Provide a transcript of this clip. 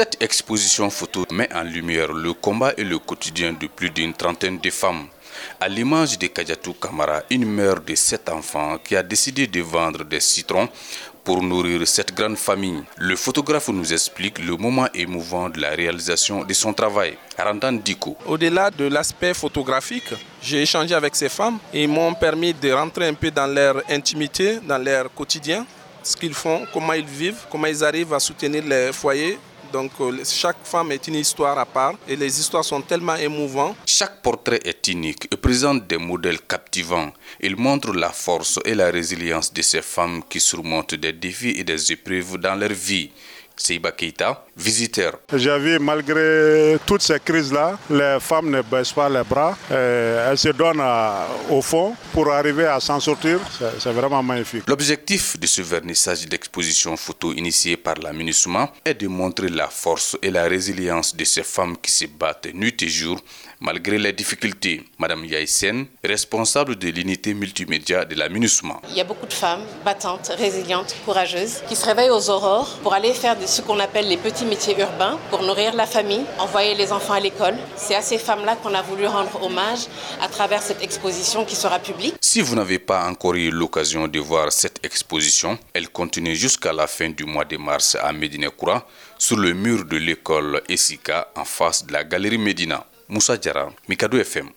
Cette exposition photo met en lumière le combat et le quotidien de plus d'une trentaine de femmes. À l'image de Kajatou Kamara, une mère de sept enfants qui a décidé de vendre des citrons pour nourrir cette grande famille. Le photographe nous explique le moment émouvant de la réalisation de son travail. Randan Diko. Au-delà de l'aspect photographique, j'ai échangé avec ces femmes et m'ont permis de rentrer un peu dans leur intimité, dans leur quotidien, ce qu'ils font, comment ils vivent, comment ils arrivent à soutenir les foyers donc euh, chaque femme est une histoire à part et les histoires sont tellement émouvantes. Chaque portrait est unique et présente des modèles captivants. Il montre la force et la résilience de ces femmes qui surmontent des défis et des épreuves dans leur vie. Seiba Keita, visiteur. J'ai vu malgré toutes ces crises-là, les femmes ne baissent pas les bras, elles se donnent au fond pour arriver à s'en sortir. C'est vraiment magnifique. L'objectif de ce vernissage d'exposition photo initié par l'aménagement est de montrer la force et la résilience de ces femmes qui se battent nuit et jour malgré les difficultés. Madame Yaïsen, responsable de l'unité multimédia de l'aménagement. Il y a beaucoup de femmes battantes, résilientes, courageuses qui se réveillent aux aurores pour aller faire ce qu'on appelle les petits métiers urbains pour nourrir la famille, envoyer les enfants à l'école. C'est à ces femmes-là qu'on a voulu rendre hommage à travers cette exposition qui sera publique. Si vous n'avez pas encore eu l'occasion de voir cette exposition, elle continue jusqu'à la fin du mois de mars à Médina sur le mur de l'école Essika en face de la galerie Médina. Moussa Djara, Mikado FM.